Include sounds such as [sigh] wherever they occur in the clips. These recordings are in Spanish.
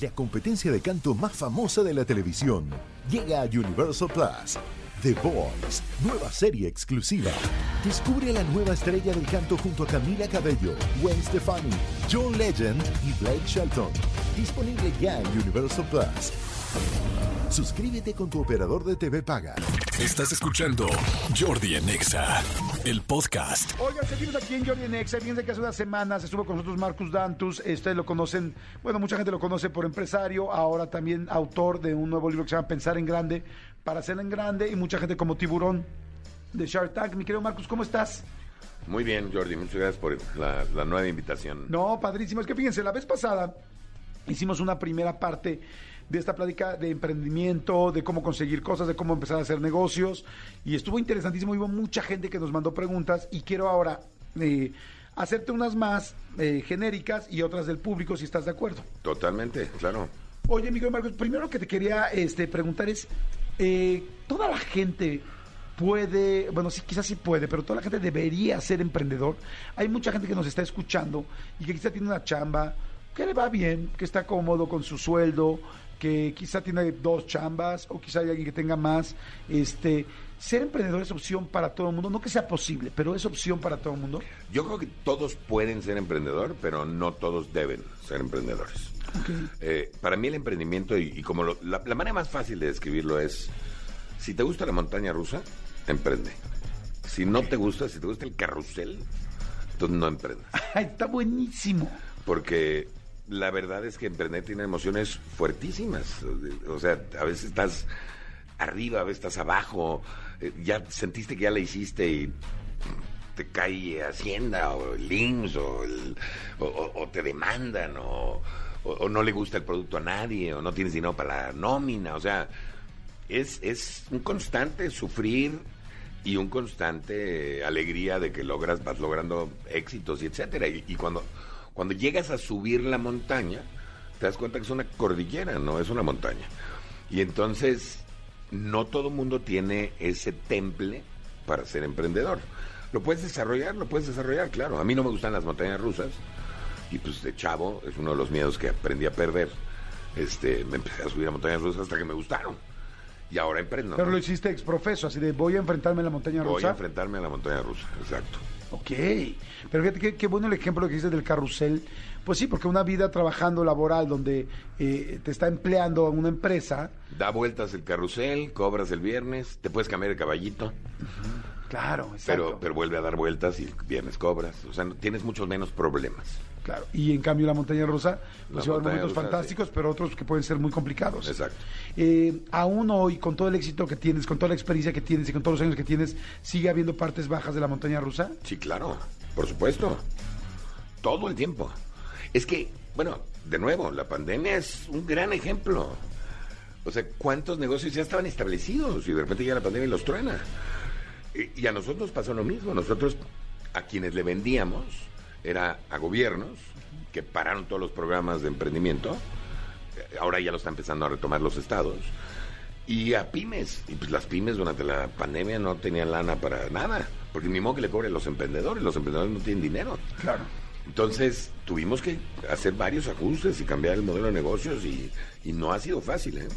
la competencia de canto más famosa de la televisión. Llega a Universal Plus. The Voice, nueva serie exclusiva. Descubre a la nueva estrella del canto junto a Camila Cabello, Gwen Stefani, John Legend y Blake Shelton. Disponible ya en Universal Plus. Suscríbete con tu operador de TV Paga. Estás escuchando Jordi en Exa, el podcast. Oigan, seguimos aquí en Jordi en Exa. Fíjense que hace unas semanas estuvo con nosotros Marcus Dantus. Ustedes lo conocen, bueno, mucha gente lo conoce por empresario, ahora también autor de un nuevo libro que se llama Pensar en Grande, para hacer en grande, y mucha gente como tiburón de Shark Tank. Mi querido Marcus, ¿cómo estás? Muy bien, Jordi, muchas gracias por la, la nueva invitación. No, padrísimo. Es que fíjense, la vez pasada hicimos una primera parte de esta plática de emprendimiento, de cómo conseguir cosas, de cómo empezar a hacer negocios. Y estuvo interesantísimo. Hubo mucha gente que nos mandó preguntas y quiero ahora eh, hacerte unas más eh, genéricas y otras del público, si estás de acuerdo. Totalmente, claro. Oye, Miguel Marcos, primero lo que te quería este, preguntar es, eh, ¿toda la gente puede, bueno, sí, quizás sí puede, pero toda la gente debería ser emprendedor? Hay mucha gente que nos está escuchando y que quizás tiene una chamba, que le va bien, que está cómodo con su sueldo, que quizá tiene dos chambas o quizá hay alguien que tenga más. Este, ser emprendedor es opción para todo el mundo, no que sea posible, pero es opción para todo el mundo. Yo creo que todos pueden ser emprendedor, pero no todos deben ser emprendedores. Eh, para mí el emprendimiento, y, como la, manera más fácil de describirlo es, si te gusta la montaña rusa, emprende. Si no te gusta, si te gusta el carrusel, entonces no emprendas. [laughs] Está buenísimo. Porque la verdad es que emprender tiene emociones fuertísimas. O sea, a veces estás arriba, a veces estás abajo, eh, ya sentiste que ya la hiciste y te cae Hacienda o el IMSS o, te demandan o, no le gusta el producto a nadie o no tienes dinero para la nómina. O sea, es, es un constante sufrir y un constante alegría de que logras, vas logrando éxitos y etcétera. y cuando cuando llegas a subir la montaña, te das cuenta que es una cordillera, no es una montaña. Y entonces, no todo mundo tiene ese temple para ser emprendedor. Lo puedes desarrollar, lo puedes desarrollar, claro. A mí no me gustan las montañas rusas. Y pues de chavo, es uno de los miedos que aprendí a perder. Este, me empecé a subir a montañas rusas hasta que me gustaron. Y ahora emprendo. Pero lo hiciste exprofeso, así de voy a enfrentarme a la montaña rusa. Voy a enfrentarme a la montaña rusa, exacto. Ok, pero fíjate qué, bueno el ejemplo que dices del carrusel. Pues sí, porque una vida trabajando laboral donde eh, te está empleando una empresa. Da vueltas el carrusel, cobras el viernes, te puedes cambiar el caballito. Claro, exacto. Pero, pero vuelve a dar vueltas y el viernes cobras. O sea, tienes muchos menos problemas. Claro. Y en cambio la montaña rusa, pues lleva momentos fantásticos, pero otros que pueden ser muy complicados. Exacto. Eh, aún hoy, con todo el éxito que tienes, con toda la experiencia que tienes y con todos los años que tienes, ¿sigue habiendo partes bajas de la montaña rusa? Sí, claro. Por supuesto. Todo el tiempo. Es que, bueno, de nuevo, la pandemia es un gran ejemplo. O sea, ¿cuántos negocios ya estaban establecidos y de repente ya la pandemia los truena? Y, y a nosotros pasó lo mismo. Nosotros, a quienes le vendíamos, era a gobiernos que pararon todos los programas de emprendimiento, eh, ahora ya lo están empezando a retomar los estados, y a pymes. Y pues las pymes durante la pandemia no tenían lana para nada, porque ni modo que le cobren los emprendedores, los emprendedores no tienen dinero. Claro. Entonces tuvimos que hacer varios ajustes y cambiar el modelo de negocios y, y no ha sido fácil. ¿eh?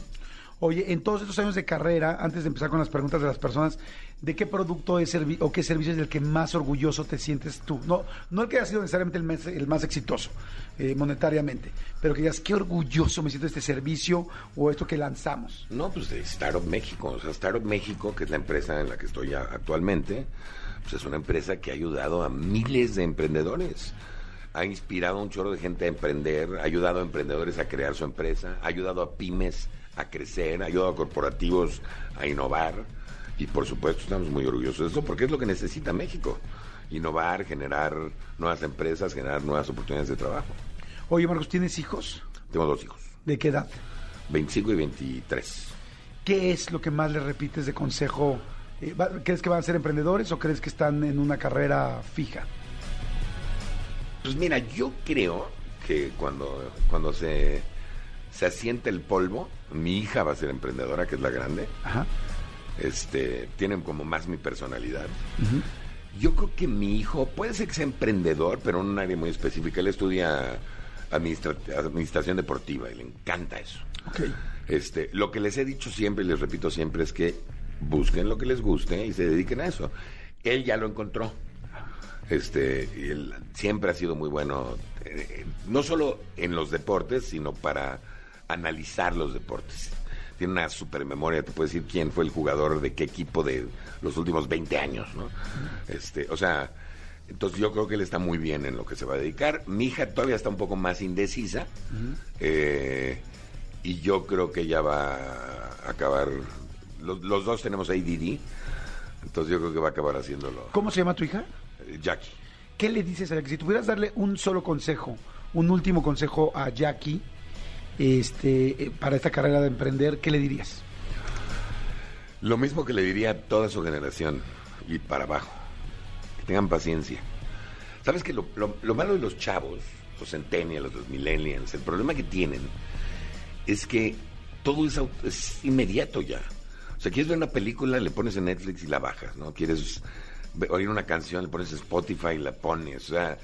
Oye, en todos estos años de carrera, antes de empezar con las preguntas de las personas, ¿de qué producto es o qué servicio es del que más orgulloso te sientes tú? No, no el que haya sido necesariamente el más, exitoso eh, monetariamente, pero que digas, qué orgulloso me siento de este servicio o esto que lanzamos. No, pues de Startup México. O sea, Startup México, que es la empresa en la que estoy actualmente, pues es una empresa que ha ayudado a miles de emprendedores ha inspirado a un chorro de gente a emprender, ha ayudado a emprendedores a crear su empresa, ha ayudado a pymes a crecer, ayuda a corporativos a innovar y por supuesto estamos muy orgullosos de eso porque es lo que necesita México, innovar, generar nuevas empresas, generar nuevas oportunidades de trabajo. Oye Marcos, ¿tienes hijos? Tengo dos hijos. ¿De qué edad? 25 y 23. ¿Qué es lo que más le repites de consejo? Eh, ¿Crees que van a ser emprendedores o crees que están en una carrera fija? Pues mira, yo creo que cuando, cuando se se asiente el polvo. Mi hija va a ser emprendedora, que es la grande. Ajá. Este, tienen como más mi personalidad. Yo creo que mi hijo puede ser que sea emprendedor, pero en un área muy específica. Él estudia administra- administración deportiva y le encanta eso. Este, lo que les he dicho siempre y les repito siempre es que busquen lo que les guste y se dediquen a eso. Él ya lo encontró. Este, y él siempre ha sido muy bueno, eh, no solo en los deportes, sino para analizar los deportes. Tiene una super memoria, te puede decir quién fue el jugador de qué equipo de los últimos 20 años, ¿no? Este, o sea, entonces yo creo que él está muy bien en lo que se va a dedicar. Mi hija todavía está un poco más indecisa. eh, y yo creo que ya va a acabar. Los, los dos tenemos ADD. Entonces yo creo que va a acabar haciéndolo. ¿Cómo se llama tu hija? eh, Jackie. ¿Qué le dices a Jackie? Si tuvieras darle un solo consejo, un último consejo a Jackie este, eh, para esta carrera de emprender, ¿qué le dirías? Lo mismo que le diría a toda su generación y para abajo. Que tengan paciencia. ¿Sabes que lo, lo- lo malo de los chavos, los centennials, los millennials, el problema que tienen es que todo es, es inmediato ya. O sea, quieres ver una película, le pones en Netflix y la bajas, ¿no? Quieres oír una canción, le pones Spotify y la pones. O sea,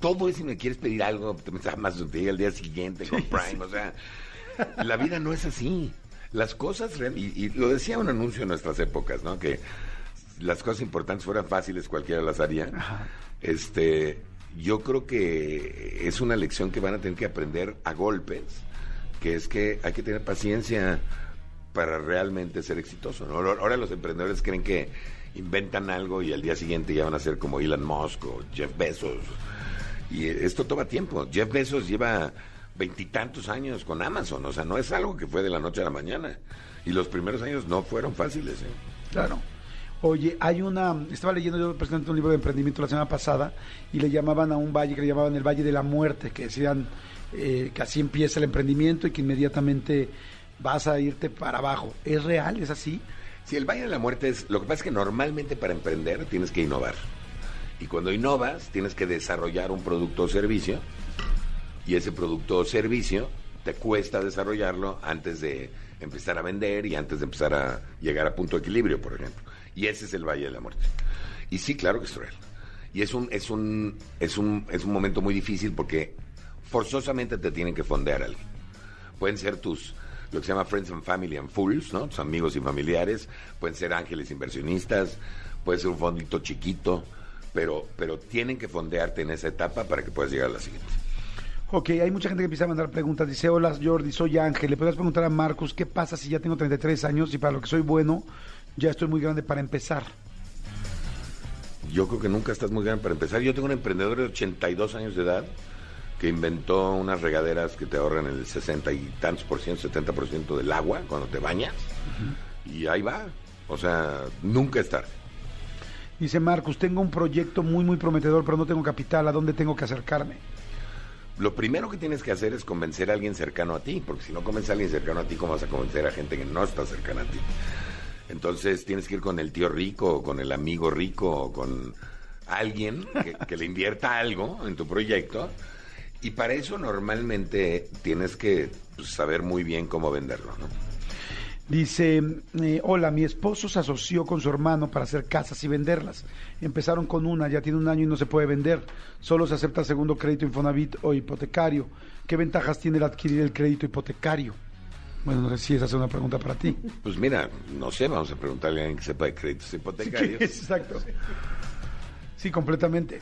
todo es, si me quieres pedir algo, te metes a Amazon, te llega al día siguiente con Prime. O sea, la vida no es así. Las cosas, y, y lo decía un anuncio en nuestras épocas, ¿no? Que las cosas importantes fueran fáciles, cualquiera las haría. Este, yo creo que es una lección que van a tener que aprender a golpes, que es que hay que tener paciencia para realmente ser exitoso. ¿no? Ahora los emprendedores creen que inventan algo y al día siguiente ya van a ser como Elon Musk o Jeff Bezos. Y esto toma tiempo. Jeff Bezos lleva veintitantos años con Amazon, o sea, no es algo que fue de la noche a la mañana. Y los primeros años no fueron fáciles. ¿eh? Claro. Oye, hay una, estaba leyendo yo precisamente un libro de emprendimiento la semana pasada y le llamaban a un valle que le llamaban el Valle de la Muerte, que decían eh, que así empieza el emprendimiento y que inmediatamente vas a irte para abajo. ¿Es real? ¿Es así? Si el Valle de la Muerte es... Lo que pasa es que normalmente para emprender tienes que innovar. Y cuando innovas tienes que desarrollar un producto o servicio. Y ese producto o servicio te cuesta desarrollarlo antes de empezar a vender y antes de empezar a llegar a punto de equilibrio, por ejemplo. Y ese es el Valle de la Muerte. Y sí, claro que es real. Y es un, es un, es un, es un momento muy difícil porque forzosamente te tienen que fondear alguien. Pueden ser tus, lo que se llama Friends and Family and Fools, ¿no? Tus amigos y familiares, pueden ser ángeles inversionistas, puede ser un fondito chiquito, pero, pero tienen que fondearte en esa etapa para que puedas llegar a la siguiente. Ok, hay mucha gente que empieza a mandar preguntas. Dice, hola Jordi, soy Ángel. ¿Le podrías preguntar a Marcus qué pasa si ya tengo 33 años y para lo que soy bueno ya estoy muy grande para empezar? Yo creo que nunca estás muy grande para empezar. Yo tengo un emprendedor de 82 años de edad que inventó unas regaderas que te ahorran el 60 y tantos por ciento, 70 por ciento del agua cuando te bañas. Y ahí va. O sea, nunca es tarde. Dice Marcus, tengo un proyecto muy, muy prometedor, pero no tengo capital. ¿A dónde tengo que acercarme? Lo primero que tienes que hacer es convencer a alguien cercano a ti, porque si no convences a alguien cercano a ti, ¿cómo vas a convencer a gente que no está cercana a ti? Entonces tienes que ir con el tío rico, o con el amigo rico, o con alguien que, que le invierta algo en tu proyecto. Y para eso normalmente tienes que pues, saber muy bien cómo venderlo, ¿no? Dice, eh, hola, mi esposo se asoció con su hermano para hacer casas y venderlas. Empezaron con una, ya tiene un año y no se puede vender. Solo se acepta segundo crédito Infonavit o hipotecario. ¿Qué ventajas tiene el adquirir el crédito hipotecario? Bueno, no sé si esa es una pregunta para ti. [laughs] Pues mira, no sé, vamos a preguntarle a alguien que sepa de créditos hipotecarios. [laughs] Exacto. Sí, completamente.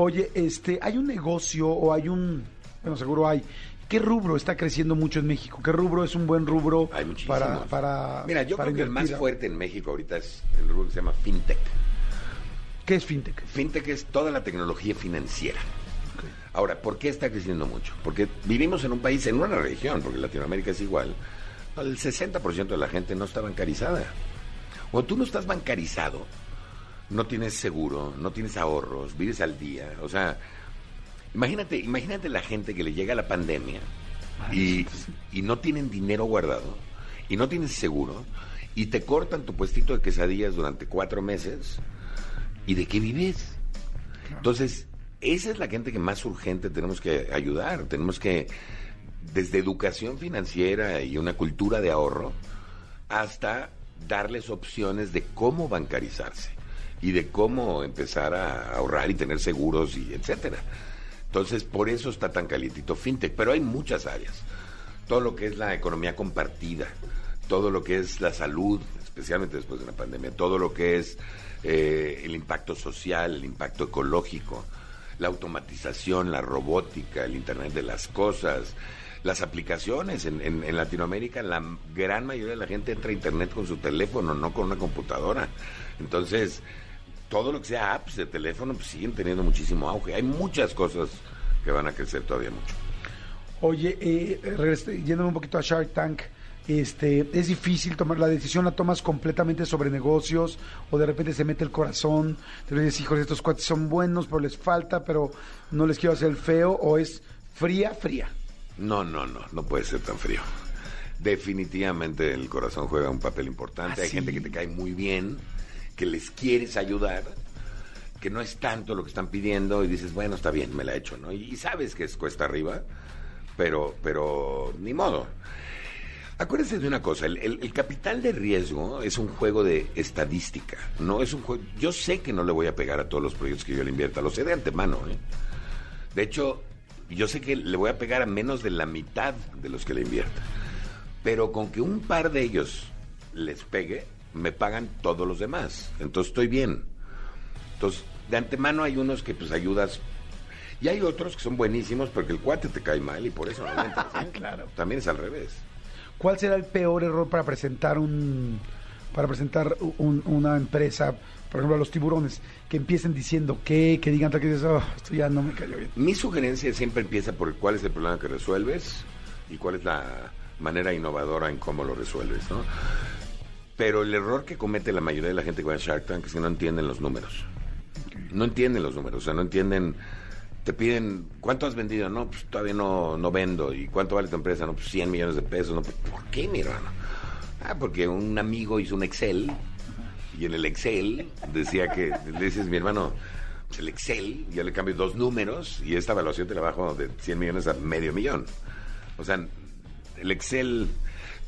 Oye, este, hay un negocio o hay un, bueno, seguro hay. ¿Qué rubro está creciendo mucho en México? ¿Qué rubro es un buen rubro Hay para, para Mira, yo para creo que el más fuerte en México ahorita es el rubro que se llama FinTech. ¿Qué es fintech? FinTech es toda la tecnología financiera. Ahora, ¿por qué está creciendo mucho? Porque vivimos en un país, en una región, porque Latinoamérica es igual, el 60% de la gente no está bancarizada. O tú no estás bancarizado, no tienes seguro, no tienes ahorros, vives al día. O sea, imagínate, imagínate la gente que le llega la pandemia y, y no tienen dinero guardado y no tienes seguro y te cortan tu puestito de quesadillas durante cuatro meses. ¿Y de qué vives? Entonces, esa es la gente que más urgente tenemos que ayudar. Tenemos que, desde educación financiera y una cultura de ahorro, hasta darles opciones de cómo bancarizarse y de cómo empezar a ahorrar y tener seguros y etcétera. Entonces, por eso está tan calientito FinTech, pero hay muchas áreas. Todo lo que es la economía compartida, todo lo que es la salud, especialmente después de la pandemia, todo lo que es eh, el impacto social, el impacto ecológico, la automatización, la robótica, el Internet de las Cosas, las aplicaciones. En, en- en Latinoamérica la gran mayoría de la gente entra a Internet con su teléfono, no con una computadora. Entonces, todo lo que sea apps de teléfono pues, siguen teniendo muchísimo auge. Hay muchas cosas que van a crecer todavía mucho. Oye, eh, yéndome un poquito a Shark Tank, este, es difícil tomar la decisión, la tomas completamente sobre negocios o de repente se mete el corazón, te dices, hijos, estos cuates son buenos, pero les falta, pero no les quiero hacer el feo, o es fría, fría. No, no, no, no puede ser tan frío. Definitivamente el corazón juega un papel importante. ¿Ah, Hay sí? gente que te cae muy bien, que les quieres ayudar, que no es tanto lo que están pidiendo y dices, bueno, está bien, me la he hecho, ¿no? Y, sabes que es cuesta arriba, pero, pero ni modo. Acuérdense de una cosa, el, el- el capital de riesgo es un juego de estadística, no es un juego... Yo sé que no le voy a pegar a todos los proyectos que yo le invierta, lo sé de antemano, ¿eh? De hecho, yo sé que le voy a pegar a menos de la mitad de los que le invierta. Pero con que un par de ellos les pegue, me pagan todos los demás. Entonces estoy bien. Entonces, de antemano hay unos que pues ayudas. Y hay otros que son buenísimos porque el cuate te cae mal y por eso no entras, ¿eh? [laughs] Claro. También es al revés. ¿Cuál será el peor error para presentar un para presentar un- una empresa, por ejemplo, a los tiburones, que empiecen diciendo que, que digan que dices, "Oh, esto ya no me cayó bien? Mi sugerencia siempre empieza por cuál es el problema que resuelves y cuál es la manera innovadora en cómo lo resuelves, ¿no? Pero el error que comete la mayoría de la gente que va a Shark Tank es que no entienden los números. No entienden los números, o sea, no entienden... Te piden, ¿cuánto has vendido? No, pues todavía no, no vendo. ¿Y cuánto vale tu empresa? No, pues 100 millones de pesos. No, pues, ¿Por qué, mi hermano? Ah, porque un amigo hizo un Excel y en el Excel decía que, le dices, mi hermano, pues el Excel, yo le cambio dos números y esta evaluación te la bajo de 100 millones a medio millón. O sea, el Excel...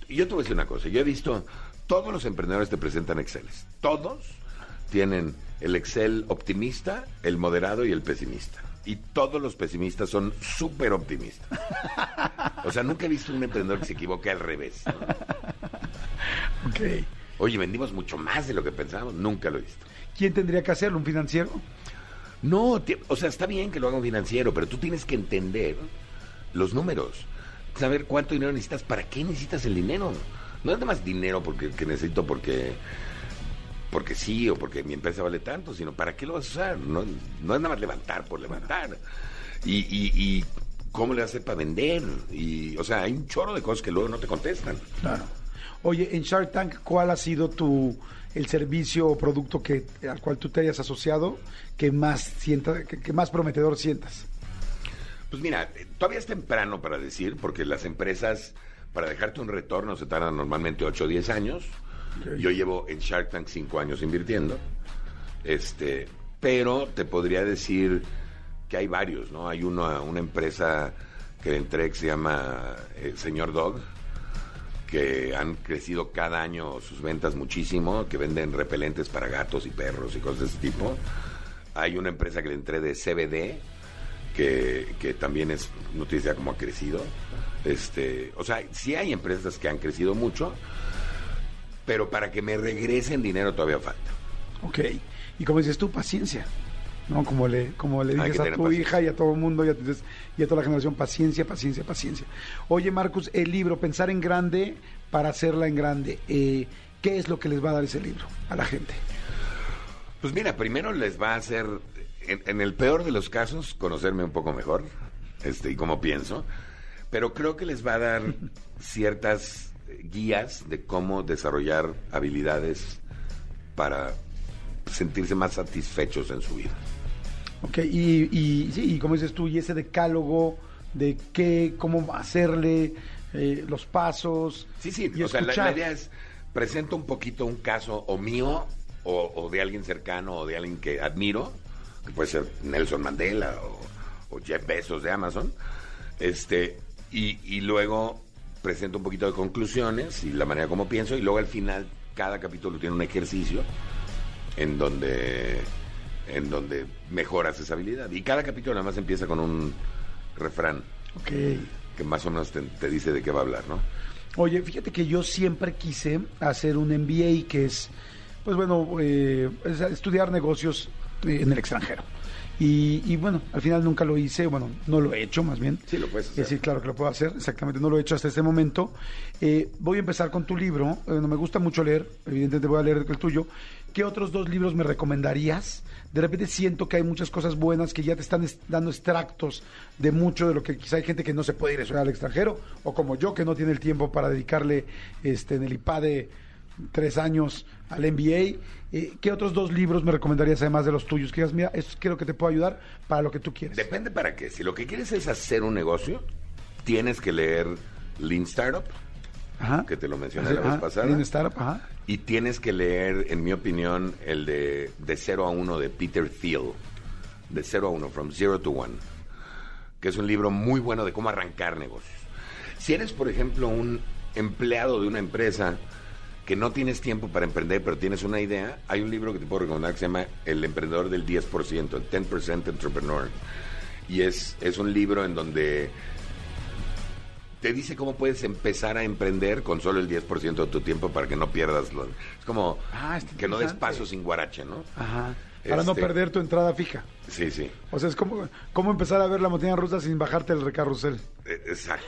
Yo te voy a decir una cosa, yo he visto, todos los emprendedores te presentan Exceles. Todos tienen el Excel optimista, el moderado y el pesimista. Y todos los pesimistas son súper optimistas. [laughs] O sea, nunca he visto un emprendedor que se equivoque al revés. Ok. Oye, vendimos mucho más de lo que pensábamos. Nunca lo he visto. ¿Quién tendría que hacerlo? ¿Un financiero? No, o sea, está bien que lo haga un financiero, pero tú tienes que entender los números. Saber cuánto dinero necesitas, para qué necesitas el dinero. No es nada más dinero porque que necesito porque porque sí o porque mi empresa vale tanto, sino para qué lo vas a usar. No, no es nada más levantar por levantar. Y, y, y cómo le vas a hacer para vender. Y, o sea, hay un chorro de cosas que luego no te contestan. Claro. Oye, en Shark Tank, ¿cuál ha sido tu el servicio o producto que al cual tú te hayas asociado que más sienta, que, que más prometedor sientas? Pues mira, eh, todavía es temprano para decir, porque las empresas, para dejarte un retorno, se tardan normalmente 8 o 10 años. Yo llevo en Shark Tank 5 años invirtiendo. Este, pero te podría decir que hay varios, ¿no? Hay una, una empresa que entré que se llama eh, Señor Dog, que han crecido cada año sus ventas muchísimo, que venden repelentes para gatos y perros y cosas de ese tipo. Hay una empresa que le entré de CBD, que, que también es noticia como ha crecido. Este, o sea, sí hay empresas que han crecido mucho, pero para que me regresen dinero todavía falta. Ok. Y como dices tú, paciencia. ¿No? Como le, como le dices a tu paciencia. hija y a todo el mundo y a, y a toda la generación, paciencia, paciencia, paciencia. Oye, Marcus, el libro, Pensar en Grande para hacerla en grande. eh, ¿Qué es lo que les va a dar ese libro a la gente? Pues mira, primero les va a hacer, en, en el peor de los casos, conocerme un poco mejor, este, y cómo pienso, pero creo que les va a dar [laughs] ciertas guías de cómo desarrollar habilidades para sentirse más satisfechos en su vida. Ok, y, y, sí, y como dices tú, y ese decálogo de qué, cómo hacerle, eh, los pasos. Sí, sí, y o sea, la idea es, presento un poquito un caso o mío o, o de alguien cercano o de alguien que admiro, que puede ser Nelson Mandela o, o Jeff Bezos de Amazon, este, y, y luego presento un poquito de conclusiones y la manera como pienso, y luego al final cada capítulo tiene un ejercicio en donde en donde mejoras esa habilidad. Y cada capítulo nada más empieza con un refrán que más o menos te, te dice de qué va a hablar, ¿no? Oye, fíjate que yo siempre quise hacer un MBA que es, pues bueno, eh, es estudiar negocios eh, en el extranjero. Y, y, bueno, al final nunca lo hice, bueno, no lo he hecho más bien. Sí, lo puedes hacer. Eh, sí, claro que lo puedo hacer, exactamente, no lo he hecho hasta este momento. Eh, voy a empezar con tu libro, bueno, me gusta mucho leer, evidentemente voy a leer el tuyo. ¿Qué otros dos libros me recomendarías? De repente siento que hay muchas cosas buenas que ya te están est- dando extractos de mucho de lo que quizá hay gente que no se puede ir a estudiar al extranjero, o como yo que no tiene el tiempo para dedicarle este, en el IPADE tres años al MBA. Eh, ¿Qué otros dos libros me recomendarías además de los tuyos? Que digas, mira, esto creo que te puedo ayudar para lo que tú quieres. Depende para qué. Si lo que quieres es hacer un negocio, tienes que leer Lean Startup, Ajá. que te lo mencioné la vez Ajá, pasada. Lean Startup, ajá. Y tienes que leer, en mi opinión, el de De 0 a 1 de Peter Thiel. De 0 a 1, From Zero to One. Que es un libro muy bueno de cómo arrancar negocios. Si eres, por ejemplo, un empleado de una empresa que no tienes tiempo para emprender, pero tienes una idea, hay un libro que te puedo recomendar que se llama El emprendedor del 10%, el 10% Entrepreneur. Y es, es un libro en donde te dice cómo puedes empezar a emprender con solo el 10% de tu tiempo para que no pierdas lo... Es como Ah, que no des paso sin guarache, ¿no? Ajá. Para no Este- perder tu entrada fija. Sí, sí. O sea, es como, como empezar a ver la montaña rusa sin bajarte el recarrusel. Eh, Exacto,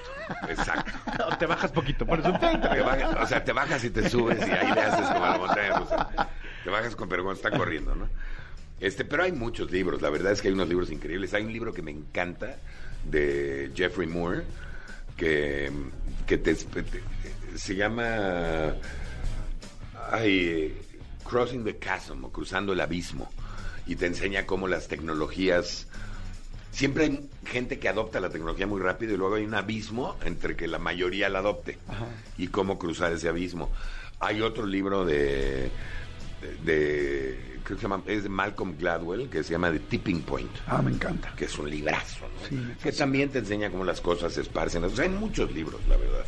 exacto. [laughs] O te bajas poquito, Te bajas- o sea, te bajas y te subes y ahí le haces como a la montaña rusa. Te bajas con pero cuando está corriendo, ¿no? Este, pero hay muchos libros, la verdad es que hay unos libros increíbles. Hay un libro que me encanta de Jeffrey Moore que, que te, te- se llama ay, Crossing the Chasm o Cruzando el Abismo y te enseña cómo las tecnologías siempre hay gente que adopta la tecnología muy rápido y luego hay un abismo entre que la mayoría la adopte y cómo cruzar ese abismo. Hay otro libro de, de, creo que se llama, es de Malcolm Gladwell que se llama The Tipping Point, Ah, me encanta. que es un librazo, ¿no? Sí, que también te enseña cómo las cosas se esparcen. O sea, hay muchos libros, la verdad.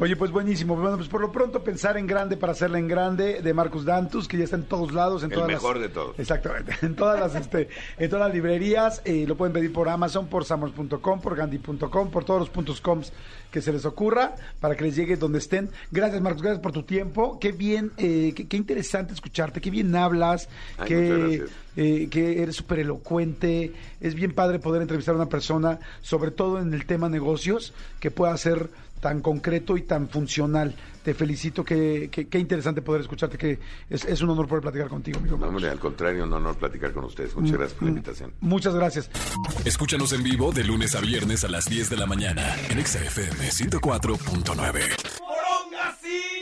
Oye, pues buenísimo. Bueno, pues por lo pronto pensar en grande para hacerla en grande de Marcus Dantus, que ya está en todos lados, en El todas mejor las- de todos. Exactamente, [laughs] en todas las este, en todas las librerías, eh, lo pueden pedir por Amazon, por Samors.com, por Gandhi.com, por todos los puntos coms que se les ocurra para que les llegue donde estén. Gracias, Marcus, gracias por tu tiempo. Qué bien, eh, qué, qué interesante escucharte, qué bien hablas, Ay, gracias. eh, que eres súper elocuente. Es bien padre poder entrevistar a una persona, sobre todo en el tema negocios, que pueda ser tan concreto y tan funcional. Te felicito, que, que- qué interesante poder escucharte, que es, es un honor poder platicar contigo, amigo. No, hombre, al contrario, un honor platicar con ustedes. Muchas gracias por la invitación. Muchas gracias. Escúchanos en vivo de lunes a viernes a las 10 de la mañana en Exa FM 104.9.